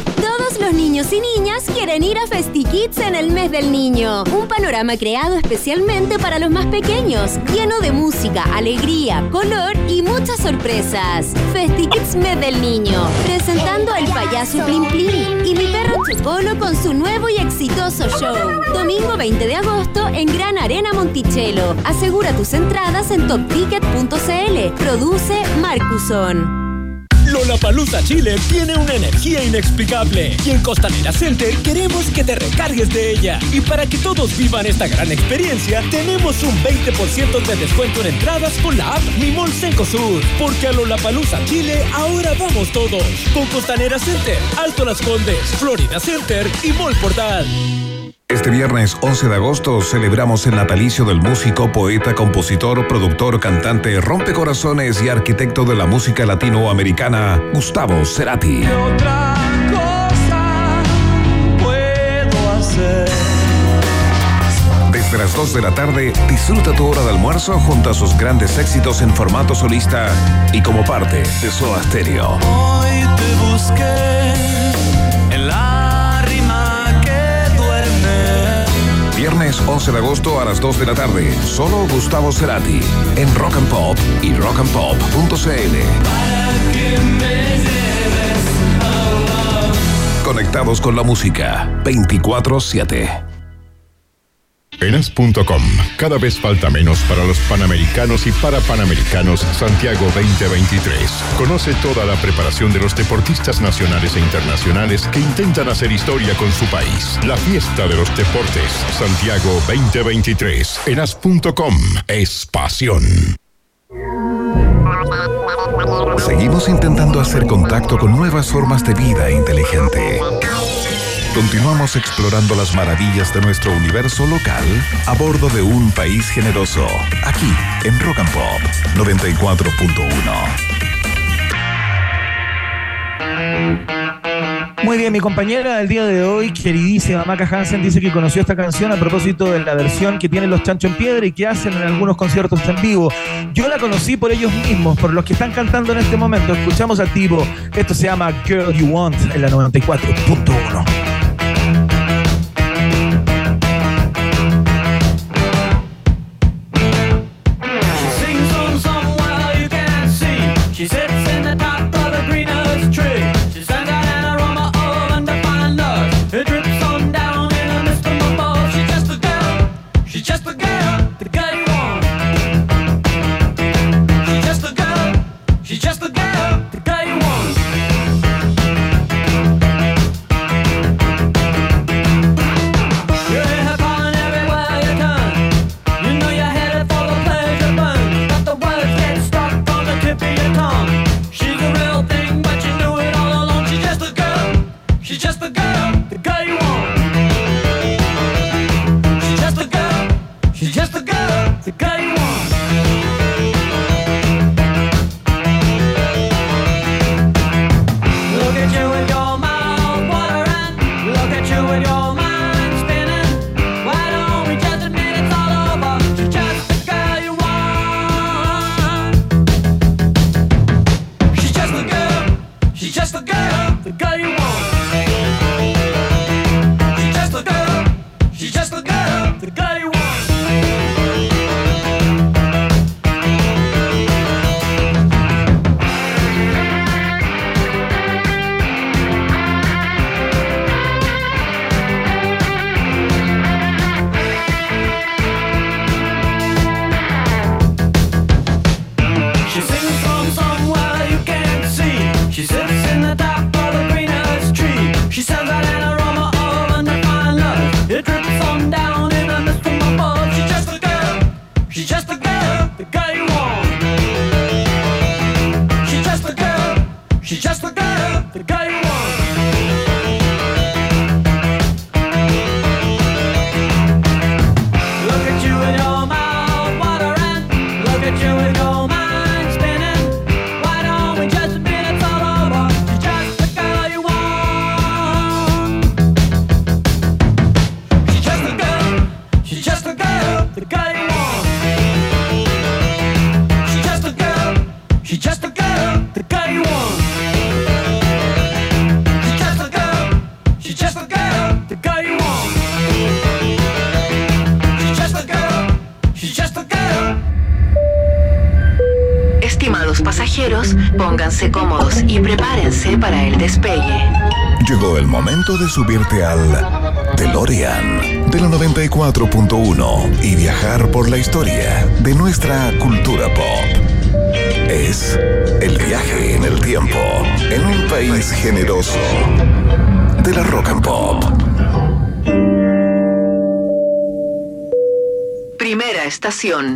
Los niños y niñas quieren ir a FestiKids en el mes del niño. Un panorama creado especialmente para los más pequeños, lleno de música, alegría, color y muchas sorpresas. FestiKids mes del niño, presentando al payaso Plim Plim y mi perro Chocolo con su nuevo y exitoso show. Domingo 20 de agosto en Gran Arena Monticello. Asegura tus entradas en topticket.cl. Produce Marcuson. Lollapalooza Chile tiene una energía inexplicable y en Costanera Center queremos que te recargues de ella. Y para que todos vivan esta gran experiencia, tenemos un 20% de descuento en entradas con la app Mi Mall Cencosud. Porque a Lollapalooza Chile ahora vamos todos. Con Costanera Center, Alto Las Condes, Florida Center y Mall Portal. Este viernes 11 de agosto celebramos el natalicio del músico, poeta, compositor, productor, cantante, rompecorazones y arquitecto de la música latinoamericana, Gustavo Cerati. otra cosa puedo hacer? De Desde las 2 de la tarde, disfruta tu hora de almuerzo junto a sus grandes éxitos en formato solista y como parte de Soda Stereo. Hoy te busqué Viernes 11 de agosto a las 2 de la tarde, solo Gustavo Cerati en Rock and Pop y rockandpop.cl. Conectados con la música 24/7. En as.com, cada vez falta menos para los Panamericanos y para Panamericanos Santiago 2023. Conoce toda la preparación de los deportistas nacionales e internacionales que intentan hacer historia con su país. La fiesta de los deportes Santiago 2023. En as.com es pasión. Seguimos intentando hacer contacto con nuevas formas de vida inteligente. Continuamos explorando las maravillas de nuestro universo local a bordo de un país generoso, aquí en Rock and Pop 94.1. Muy bien, mi compañera del día de hoy, queridísima Maca Hansen, dice que conoció esta canción a propósito de la versión que tienen los Chancho en Piedra y que hacen en algunos conciertos en vivo. Yo la conocí por ellos mismos, por los que están cantando en este momento. Escuchamos a Tibo. Esto se llama Girl You Want en la 94.1. She said, momento de subirte al DeLorean de la 94.1 y viajar por la historia de nuestra cultura pop. Es el viaje en el tiempo en un país generoso de la rock and pop. Primera estación.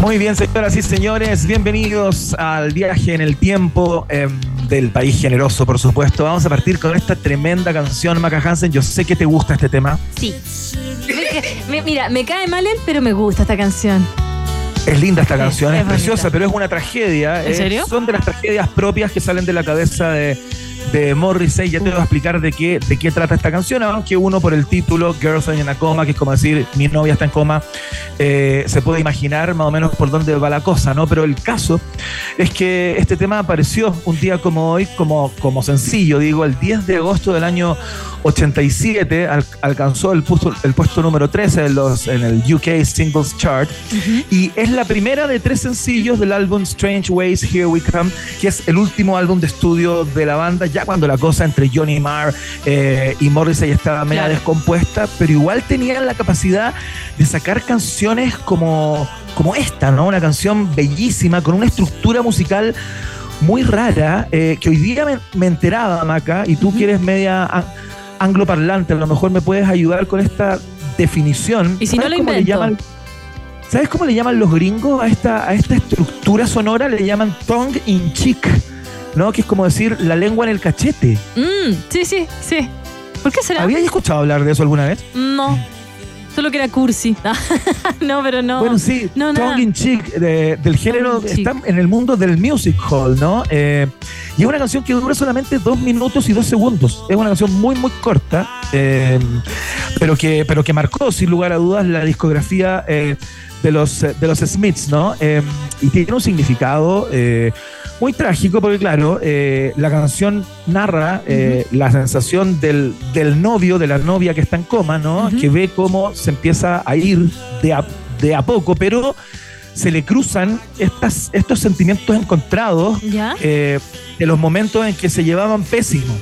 Muy bien, señoras y señores, bienvenidos al viaje en el tiempo eh, del país generoso, por supuesto. Vamos a partir con esta tremenda canción, Maca Hansen. Yo sé que te gusta este tema. Sí. Me- mira, me cae mal él, pero me gusta esta canción. Es linda esta canción, es, preciosa, pero es una tragedia. ¿En eh, serio? Son de las tragedias propias que salen de la cabeza de, de Morrissey. Ya te voy a explicar de qué, de qué trata esta canción, aunque uno por el título, Girlfriend in a Coma, que es como decir, mi novia está en coma, eh, se puede imaginar más o menos por dónde va la cosa, ¿no? Pero el caso es que este tema apareció un día como hoy, como, como sencillo, digo, el 10 de agosto del año 87, al- alcanzó el puesto, el puesto número 13 en, los, en el UK Singles Chart y es la primera de tres sencillos del álbum Strange Ways Here We Come, que es el último álbum de estudio de la banda, ya cuando la cosa entre Johnny Marr eh, y Morrissey estaba media Claro. descompuesta, pero igual tenían la capacidad de sacar canciones como, como esta, ¿no? Una canción bellísima, con una estructura musical muy rara, eh, que hoy día me, me enteraba, Maca, y tú que eres media angloparlante, a lo mejor me puedes ayudar con esta definición. Y si no ¿Sabes lo cómo le llaman? ¿Sabes cómo le llaman los gringos a esta, a esta estructura sonora? Le llaman tongue in cheek, ¿no? Que es como decir la lengua en el cachete. Mm, sí, sí, sí. ¿Por qué será? ¿Habías escuchado hablar de eso alguna vez? No. Solo que era cursi. no, pero no. Bueno, sí, No. Tongue in Cheek, de- del género, está en el mundo del music hall, ¿no? Eh, y es una canción que dura solamente dos minutos y dos segundos. Es una canción muy, muy corta, eh, pero, que, pero que marcó, sin lugar a dudas, la discografía eh, de, los, de los Smiths, ¿no? Y tiene un significado muy trágico, porque, claro, eh, la canción narra eh, la sensación del, del novio, de la novia que está en coma, ¿no? Que ve cómo se empieza a ir de a, de a poco, pero se le cruzan estas, estos sentimientos encontrados ¿Ya? eh, de los momentos en que se llevaban pésimo.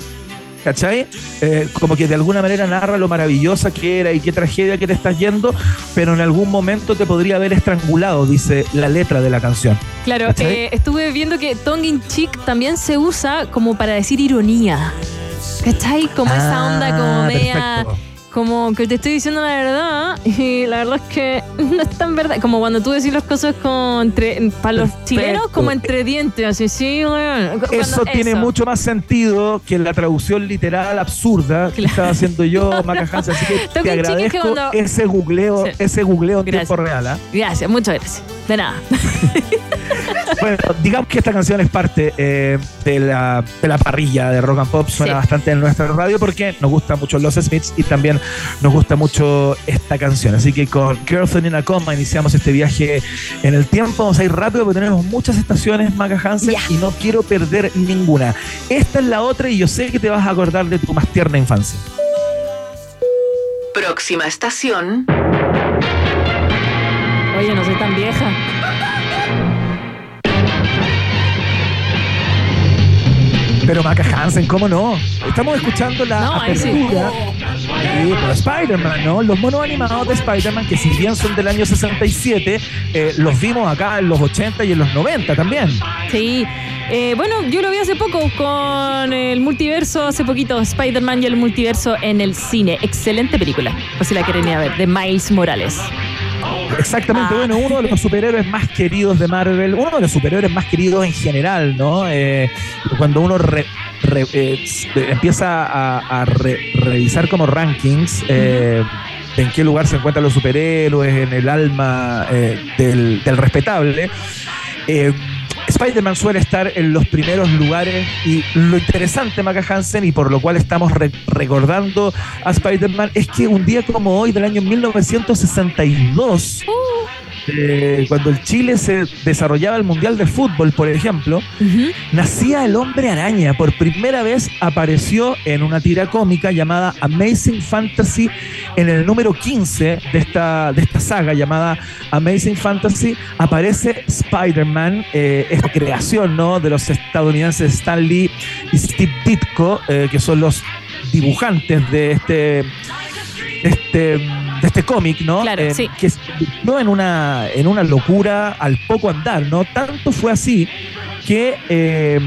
¿Cachai? Eh, como que de alguna manera narra lo maravillosa que era y qué tragedia que te estás yendo, pero en algún momento te podría haber estrangulado, dice la letra de la canción. Claro, eh, estuve viendo que tongue in cheek también se usa como para decir ironía. ¿Cachai? Como esa onda como Ah, media... perfecto. Como que te estoy diciendo la verdad y la verdad es que no es tan verdad. Como cuando tú decís las cosas con entre, para los chilenos como entre dientes, así, sí. Cuando- Eso tiene eso. mucho más sentido que la traducción literal absurda que estaba haciendo yo, Maca Hansen. Así que te que agradezco cuando- ese googleo, Sí. ese googleo en Gracias. tiempo real. ¿ah? Gracias, muchas gracias. De nada. Bueno, digamos que esta canción es parte eh, de, la, de la parrilla de rock and pop. Suena Sí. bastante en nuestra radio porque nos gusta mucho los Smiths y también nos gusta mucho esta canción. Así que con Girlfriend in a Coma iniciamos este viaje en el tiempo. Vamos a ir rápido porque tenemos muchas estaciones, Maca Hansen, y no quiero perder ninguna. Esta es la otra y yo sé que te vas a acordar de tu más tierna infancia. Próxima estación. Oye, no soy tan vieja. Pero Maca Hansen, ¿cómo no? Estamos escuchando la No, apertura Sí, pero Spider-Man, ¿no? Los monos animados de Spider-Man, que si bien son del año 67, eh, los vimos acá en los 80 y en los 90 también. Sí. Eh, bueno, yo lo vi hace poco con el multiverso, hace poquito, Spider-Man y el multiverso en el cine. Excelente película, por si la quieren ir a ver, de Miles Morales. Exactamente, bueno, uno de los superhéroes más queridos de Marvel, uno de los superhéroes más queridos en general, ¿no? Eh, cuando uno re- re- eh, empieza a, a re- revisar como rankings, eh, en qué lugar se encuentran los superhéroes, en el alma del, del respetable. Spider-Man suele estar en los primeros lugares y lo interesante, Maca Hansen, y por lo cual estamos re- recordando a Spider-Man, es que un día como hoy del año 1962, eh, cuando el Chile se desarrollaba el Mundial de Fútbol, por ejemplo, nacía el hombre araña. Por primera vez apareció en una tira cómica llamada Amazing Fantasy en el número 15 de esta, de esta saga llamada Amazing Fantasy. Aparece Spider-Man, eh, esta creación ¿no? de los estadounidenses Stan Lee y Steve Ditko, eh, que son los dibujantes de este este, de este cómic, ¿no? Claro, Eh, sí. Que se convirtió en una, en una locura al poco andar, ¿no? Tanto fue así que eh,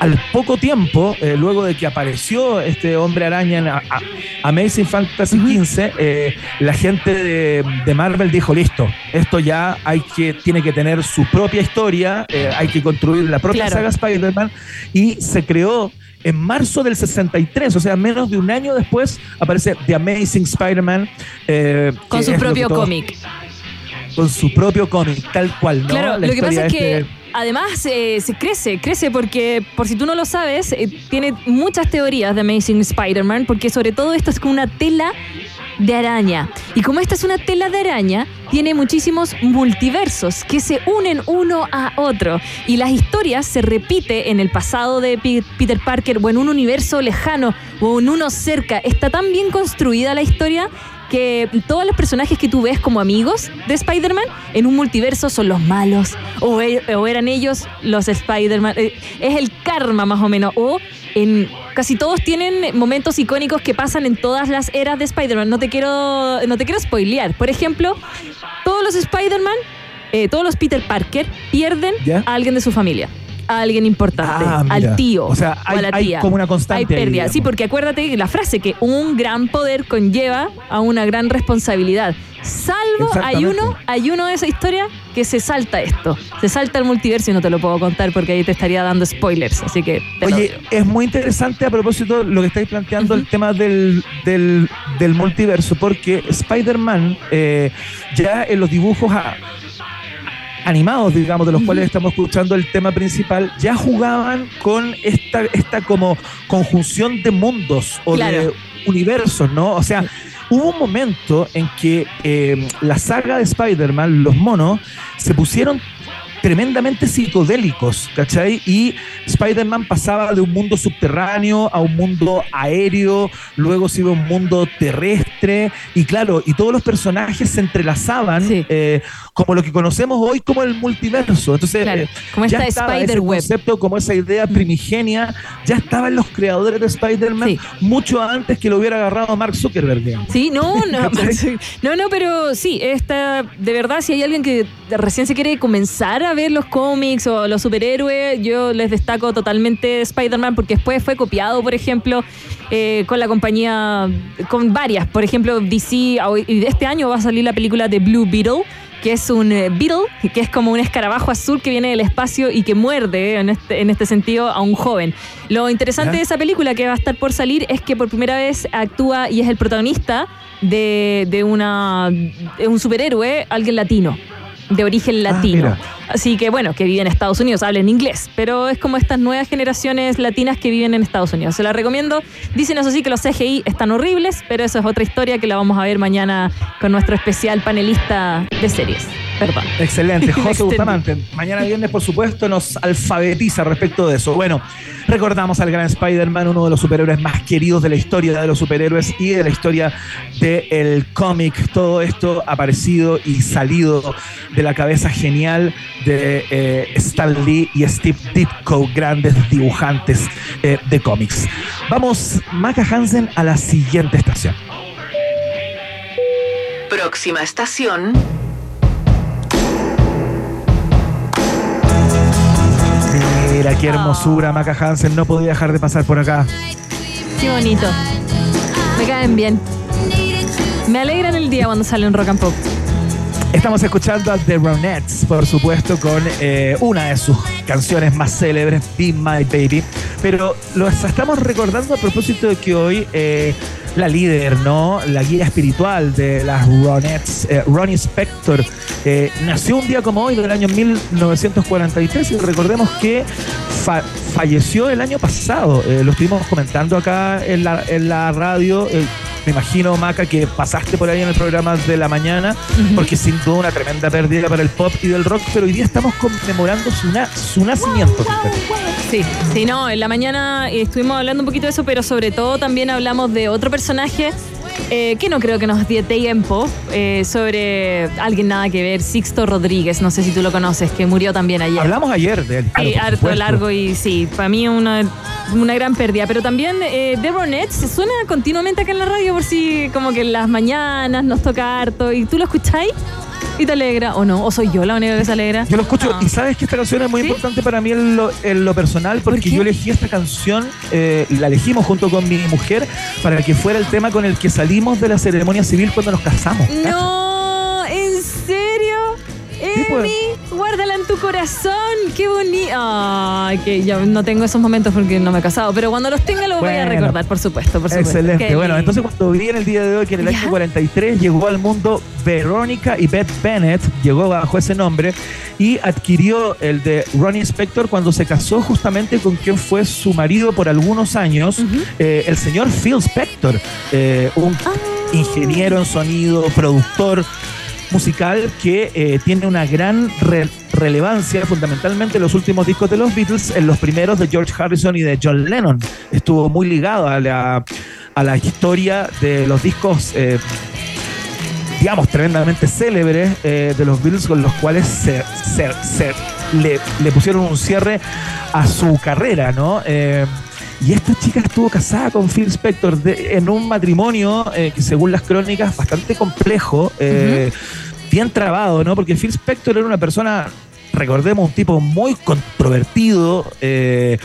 al poco tiempo, eh, luego de que apareció este hombre araña en a- a- Amazing Fantasy XV, eh, la gente de, de Marvel dijo, listo, esto ya hay que, tiene que tener su propia historia, eh, hay que construir la propia Claro. saga Spider-Man, y se creó en marzo del 63, o sea, menos de un año después, aparece The Amazing Spider-Man. eh, Con su propio cómic. con su propio cómic, tal cual, ¿no? Claro, La lo que pasa es que este- además eh, se crece, crece porque, por si tú no lo sabes, eh, tiene muchas teorías de Amazing Spider-Man, porque sobre todo esto es como una tela de araña. Y como esta es una tela de araña, tiene muchísimos multiversos que se unen uno a otro. Y las historias se repite en el pasado de Peter Parker o en un universo lejano o en uno cerca. Está tan bien construida la historia que todos los personajes que tú ves como amigos de Spider-Man en un multiverso son los malos o, e- o eran ellos los Spider-Man. Eh, Es el karma más o menos. O en casi todos tienen momentos icónicos que pasan en todas las eras de Spider-Man. No te quiero no te quiero spoilear. Por ejemplo, todos los Spider-Man, eh, todos los Peter Parker pierden ¿Ya? a alguien de su familia. A alguien importante, Ah, al tío O sea, o hay- a la hay tía. como una constante Hay pérdida. Sí, porque acuérdate la frase que un gran poder conlleva a una gran responsabilidad. Salvo hay uno, hay uno de esa historia que se salta esto. Se salta el multiverso y no te lo puedo contar porque ahí te estaría dando spoilers. Así que Oye, es muy interesante a propósito lo que estáis planteando, el tema del, del, del multiverso, porque Spider-Man eh, ya en los dibujos a- animados, digamos, de los cuales estamos escuchando el tema principal, ya jugaban con esta, esta como conjunción de mundos o de universos, ¿no? O sea, hubo un momento en que eh, la saga de Spider-Man, los monos, se pusieron tremendamente psicodélicos, ¿cachai? Y Spider-Man pasaba de un mundo subterráneo a un mundo aéreo, luego se iba a un mundo terrestre, y claro, y todos los personajes se entrelazaban eh, como lo que conocemos hoy como el multiverso. Entonces, Claro, eh, como ya esta estaba ese concepto, como esa idea primigenia, ya estaban los creadores de Spider-Man mucho antes que lo hubiera agarrado Mark Zuckerberg. digamos. Sí, no, no, no, no, pero sí, esta, de verdad, si hay alguien que recién se quiere comenzar a ver los cómics o los superhéroes, yo les destaco totalmente Spider-Man porque después fue copiado, por ejemplo, eh, con la compañía, con varias, por ejemplo, DC, este año va a salir la película de Blue Beetle que es un eh, beetle, que es como un escarabajo azul que viene del espacio y que muerde, eh, en este, en este sentido, a un joven. Lo interesante ¿Ya? de esa película que va a estar por salir es que por primera vez actúa y es el protagonista de, de una, de un superhéroe, alguien latino, de origen latino. mira. Así que bueno, que vive en Estados Unidos, habla en inglés, pero es como estas nuevas generaciones latinas que viven en Estados Unidos. Se la recomiendo. Dicen eso sí que los CGI están horribles, pero eso es otra historia que la vamos a ver mañana con nuestro especial panelista de series. Perdón. Excelente, José. Bustamante. Mañana viernes, por supuesto, nos alfabetiza respecto de eso. Bueno, recordamos al gran Spider-Man, uno de los superhéroes más queridos de la historia de los superhéroes y de la historia del cómic. Todo esto aparecido y salido de la cabeza genial de eh, Stan Lee y Steve Ditko, grandes dibujantes eh, de cómics. Vamos, Maca Hansen, a la siguiente estación. Próxima estación. Mira, qué hermosura, Maca Hansen. No podía dejar de pasar por acá. Qué bonito. Me caen bien. Me alegran el día cuando sale un rock and pop. Estamos escuchando a The Ronettes, por supuesto, con eh, una de sus canciones más célebres, Be My Baby. Pero lo estamos recordando a propósito de que hoy eh, la líder, ¿no? La guía espiritual de las Ronettes, eh, Ronnie Spector, nació un día como hoy del año 1943 y recordemos que fa- falleció el año pasado. Lo estuvimos comentando acá en la, en la radio. Me imagino, Maca, que pasaste por ahí en el programa de la mañana, porque sin duda una tremenda pérdida para el pop y del rock, pero hoy día estamos conmemorando su, na- su nacimiento. Sí, sí, no, en la mañana eh, estuvimos hablando un poquito de eso, pero sobre todo también hablamos de otro personaje eh, que no creo que nos dé tiempo, eh, sobre alguien nada que ver, Sixto Rodríguez, no sé si tú lo conoces, que murió también ayer. Hablamos ayer de él. Sí, harto supuesto. largo y sí, para mí una, una gran pérdida. Pero también eh, The Ronettes se suena continuamente acá en la radio por si como que en las mañanas nos toca harto y tú lo escucháis y te alegra o no, o soy yo la única que se alegra. Yo lo escucho y sabes que esta canción es muy importante para mí en lo, en lo personal porque yo elegí esta canción, eh, la elegimos junto con mi mujer para que fuera el tema con el que salimos de la ceremonia civil cuando nos casamos. No. Pues. Guárdala en tu corazón, qué bonito. Ay, que ya no tengo esos momentos porque no me he casado, pero cuando los tenga los voy a Bueno. recordar, por supuesto, por supuesto. Excelente. Qué Bueno, lindo. entonces cuando vi en el día de hoy que en el año 43 llegó al mundo Verónica y Beth Bennett, llegó bajo ese nombre y adquirió el de Ronnie Spector cuando se casó justamente con quien fue su marido por algunos años, eh, el señor Phil Spector, eh, un Ah. ingeniero en sonido, productor musical que eh, tiene una gran re- relevancia fundamentalmente en los últimos discos de los Beatles, en los primeros de George Harrison y de John Lennon. Estuvo muy ligado a la, a la historia de los discos, eh, digamos, tremendamente célebres eh, de los Beatles con los cuales se, se- le, le pusieron un cierre a su carrera, ¿no? Y esta chica estuvo casada con Phil Spector de- en un matrimonio eh, que según las crónicas bastante complejo, eh, bien trabado, ¿no? Porque Phil Spector era una persona, recordemos, un tipo muy controvertido, eh,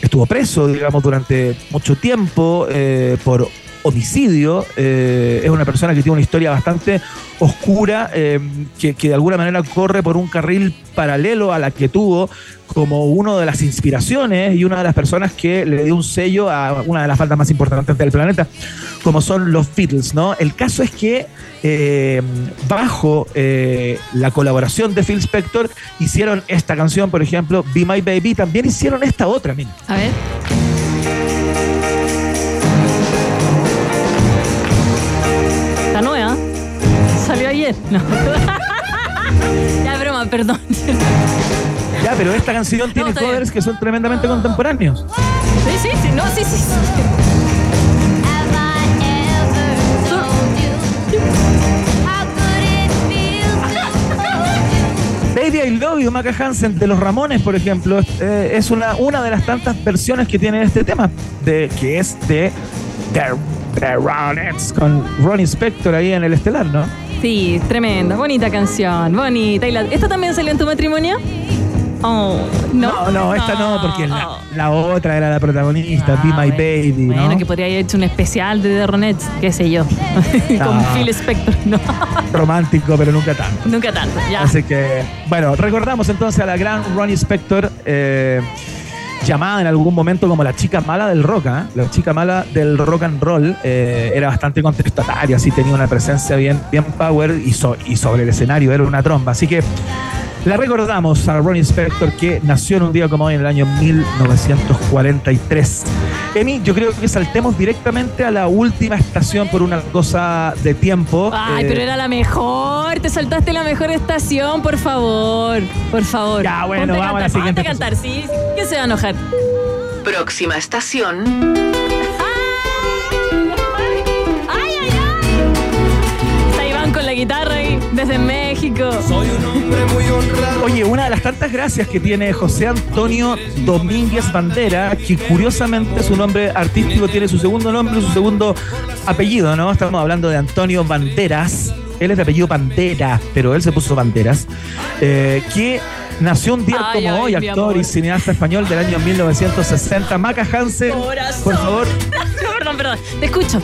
estuvo preso, digamos, durante mucho tiempo eh, por homicidio, eh, es una persona que tiene una historia bastante oscura, eh, que, de alguna manera corre por un carril paralelo a la que tuvo como una de las inspiraciones y una de las personas que le dio un sello a una de las faltas más importantes del planeta, como son los Beatles, ¿no? El caso es que eh, bajo la colaboración de Phil Spector hicieron esta canción, por ejemplo, Be My Baby, también hicieron esta otra, mira. A ver. Salió ayer. No. ya, broma, perdón. Ya, pero esta canción tiene bien. covers que son tremendamente contemporáneos. Sí, sí, sí, no, sí, sí. sí. Baby I Love You, Maca Hansen, de los Ramones, por ejemplo, eh, es una, una de las tantas versiones que tiene este tema, de, que es de The, The Ronettes, con Ronnie Spector ahí en el estelar, ¿no? Sí, tremenda, bonita canción, bonita. ¿Y la- ¿Esta también salió en tu matrimonio? Oh, no. No, no, esta no, porque la, la otra era la protagonista, Be My Baby, ¿no? Ah, Bueno, que podría haber hecho un especial de The Ronettes, qué sé yo. Con No. Phil Spector. No, Romántico, pero nunca tanto. nunca tanto. Ya. Así que, bueno, recordamos entonces a la gran Ronnie Spector, eh, llamada en algún momento como la chica mala del rock, ¿ah? la chica mala del rock and roll. eh, era bastante contestataria, así tenía una presencia bien, bien power y, so- y sobre el escenario era una tromba. Así que la recordamos a Ronnie Spector que nació en un día como hoy en el año 1943. Emi, yo creo que saltemos directamente a la última estación por una cosa de tiempo. Ay, Eh, pero era la mejor. Te saltaste la mejor estación, por favor. Por favor. Ya, bueno, Ponte vamos a la cantar, siguiente ponte a cantar, sí. ¿Quién se va a enojar? Próxima estación. ¡Ay, ay, ay! Está Iván con la guitarra ahí, desde México. Soy un hombre muy honrado. Oye, una de las tantas gracias que tiene José Antonio Domínguez Bandera, que curiosamente su nombre artístico tiene su segundo nombre, su segundo apellido, ¿no? Estamos hablando de Antonio Banderas. Él es de apellido Bandera, pero él se puso Banderas. eh, que nació un día Ay, como ay, hoy, actor y cineasta español del año 1960. Maca Hansen, por favor. perdón, perdón. Te escucho.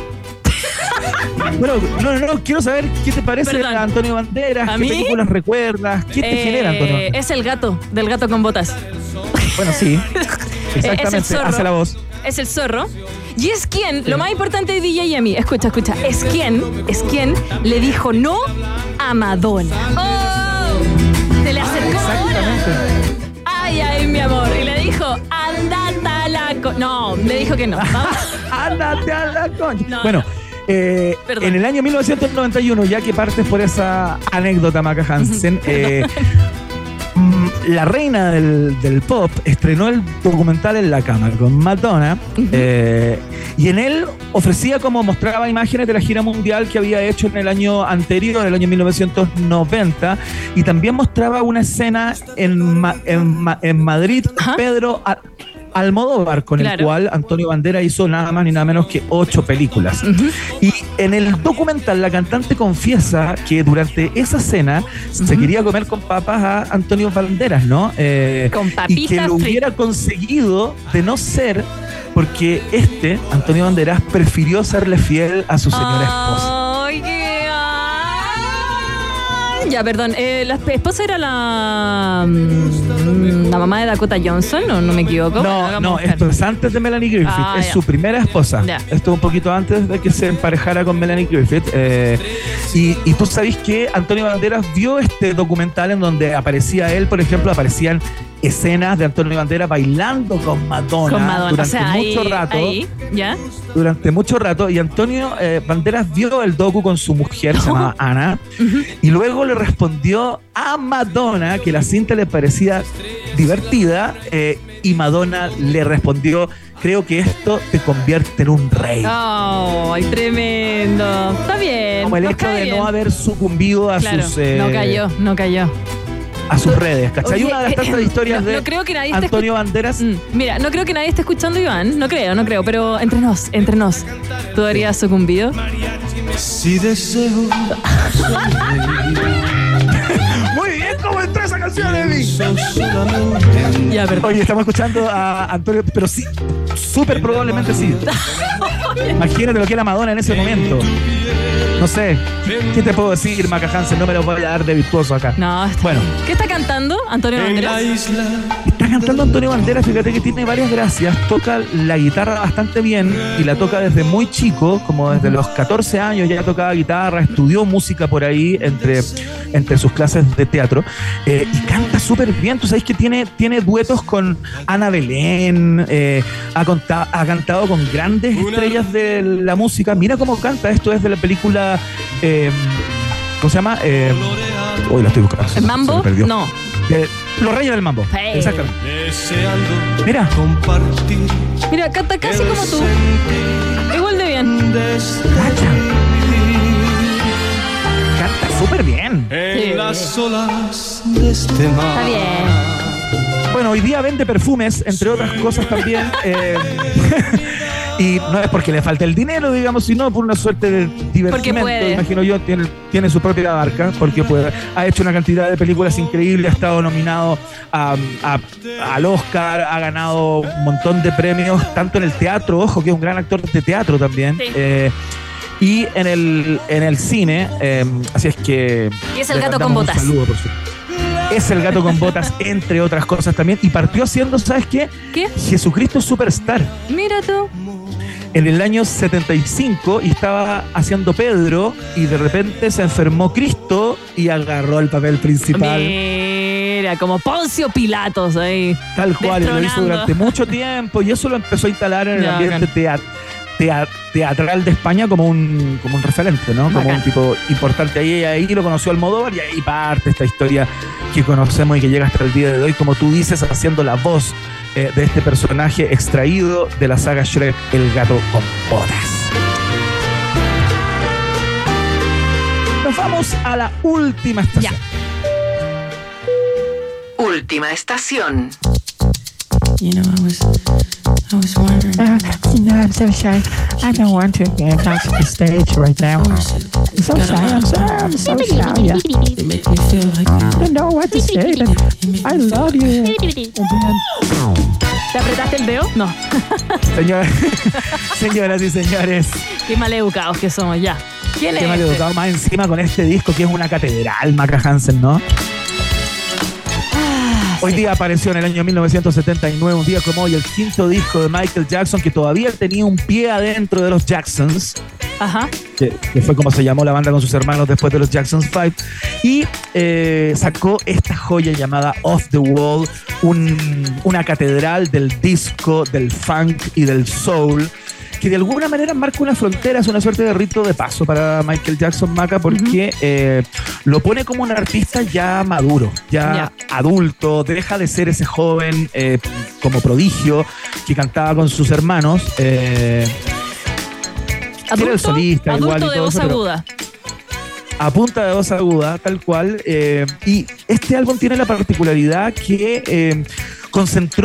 Bueno, no, no, no, quiero saber qué te parece Perdón. Antonio Banderas, ¿A qué mí? películas recuerdas, qué te Eh, genera Antonio. Es el gato, del gato con botas. Bueno, sí. es el Exactamente, zorro. hace la voz. Es el zorro. Y es quien, lo más importante de DJ y a mí, escucha, escucha, es quien, es quien le dijo no a Madonna. ¡Oh! Se le acercó Madonna. Ay, ay, mi amor. Y le dijo, andate a la... co-". No, le dijo que no. Ándate a la concha. No, bueno, eh, en el año 1991, ya que partes por esa anécdota, Maca Hansen, eh, la reina del, del pop estrenó el documental En la cama con Madonna eh, y en él ofrecía como mostraba imágenes de la gira mundial que había hecho en el año anterior, en el año 1990 y también mostraba una escena en, en, Ma- en Madrid, Pedro Almodóvar, con el cual Antonio Bandera hizo nada más ni nada menos que ocho películas. Y en el documental la cantante confiesa que durante esa cena se quería comer con papas a Antonio Banderas, ¿no? Eh, Con y que papitas lo hubiera conseguido de no ser porque este, Antonio Banderas, prefirió serle fiel a su señora esposa. Ya, perdón. Eh, la esposa era la, mm, la mamá de Dakota Johnson, ¿o no me equivoco? No, hagamos no, buscar. esto es antes de Melanie Griffith. Ah, es ya. su primera esposa. Ya. Esto es un poquito antes de que se emparejara con Melanie Griffith. eh, y, y tú sabes que Antonio Banderas vio este documental en donde aparecía él, por ejemplo, aparecían escenas de Antonio Banderas bailando con Madonna, Con Madonna. durante o sea, ahí, mucho rato. ahí, ¿ya? Durante mucho rato. Y Antonio eh, Banderas vio el docu con su mujer, se llamaba Ana, y luego le respondió a Madonna que la cinta le parecía divertida eh, y Madonna le respondió, creo que esto te convierte en un rey. ¡Ay, tremendo! Está bien. Como el hecho de bien. no haber sucumbido a Claro, sus eh, no cayó, no cayó. A sus redes. ¿Cachai? Oye, Una de las tantas historias no- de no creo que nadie esté Antonio Banderas. Mm, Mira, no creo que nadie esté escuchando Iván. No creo, no creo. Pero entre nos, entre nos. ¿Tú habrías sucumbido? Si deseo Muy bien, ¿cómo entró esa canción, Evi? Ya, perdón. Oye, estamos escuchando a Antonio, pero sí, súper probablemente sí. Imagínate lo que era Madonna en ese momento. No sé, ¿qué te puedo decir, Maca Hansen? No me lo voy a dar de virtuoso acá. No, está- Bueno, ¿Qué está cantando Antonio Banderas? está cantando Antonio Banderas, fíjate que tiene varias gracias, toca la guitarra bastante bien y la toca desde muy chico, como desde los 14 años ya tocaba guitarra, estudió música por ahí entre, entre sus clases de teatro eh, y canta súper bien, tú sabes que tiene, tiene duetos con Ana Belén, eh, ha, conta- ha cantado con grandes estrellas de la música, mira cómo canta, esto es de la película... eh, ¿Cómo se llama? Eh, hoy la estoy buscando. ¿El mambo? No. Eh, Los Reyes del Mambo. Hey. Exactamente. deseando Mira. compartir Mira, canta casi como tú. Igual de bien. de este Canta súper bien. en Sí. las olas de este mar. Está bien. Bueno, hoy día vende perfumes, entre otras cosas también. eh, y no es porque le falte el dinero, digamos, sino por una suerte de divertimento. Imagino yo, tiene, tiene su propia barca, porque puede. Ha hecho una cantidad de películas increíbles, ha estado nominado a- a- al Oscar, ha ganado un montón de premios, tanto en el teatro, ojo, que es un gran actor de teatro también. Sí. eh, y en el, en el cine, eh, así es que... Y es el gato con mandamos un botas. saludo, por supuesto. Es el gato con botas, entre otras cosas también. Y partió haciendo, ¿sabes qué? ¿Qué? Jesucristo Superstar. Mira tú. En el año 75 y estaba haciendo Pedro y de repente se enfermó Cristo y agarró el papel principal. Mira, como Poncio Pilatos ahí. Tal cual, y lo hizo durante mucho tiempo y eso lo empezó a instalar en el ambiente bacán. tea- tea- teatral de España como un, como un referente, ¿no? Como Bacán. un tipo importante. Ahí, ahí lo conoció Almodóvar y ahí parte esta historia que conocemos y que llega hasta el día de hoy, como tú dices, haciendo la voz eh, de este personaje extraído de la saga Shrek, el gato con botas. Nos vamos a la última estación. Última estación. You know, I was. Uh, you know, I'm so shy. I don't want to get out to the stage right now. I'm so shy. I'm so, I'm so shy. Yeah. It make me feel like I don't know what to say. But I love you. ¿Te apretaste el dedo? No. Señoras, señoras y señores, Qué mal educados que somos, ya. ¿Quién qué es? mal este? educado más encima con este disco que es una catedral, Maca Hansen, ¿no? Hoy día apareció en el año 1979, un día como hoy, el quinto disco de Michael Jackson, que todavía tenía un pie adentro de los Jacksons, Ajá. que, que fue como se llamó la banda con sus hermanos después de los Jacksons 5, y eh, sacó esta joya llamada Off the Wall, un- una catedral del disco, del funk y del soul, que de alguna manera marca una frontera, es una suerte de rito de paso para Michael Jackson Maca, porque eh, lo pone como un artista ya maduro, ya adulto, deja de ser ese joven eh, como prodigio que cantaba con sus hermanos. eh, era el solista adulto igual y de todo voz eso, aguda. a punta de voz aguda, tal cual. eh, y este álbum tiene la particularidad que concentró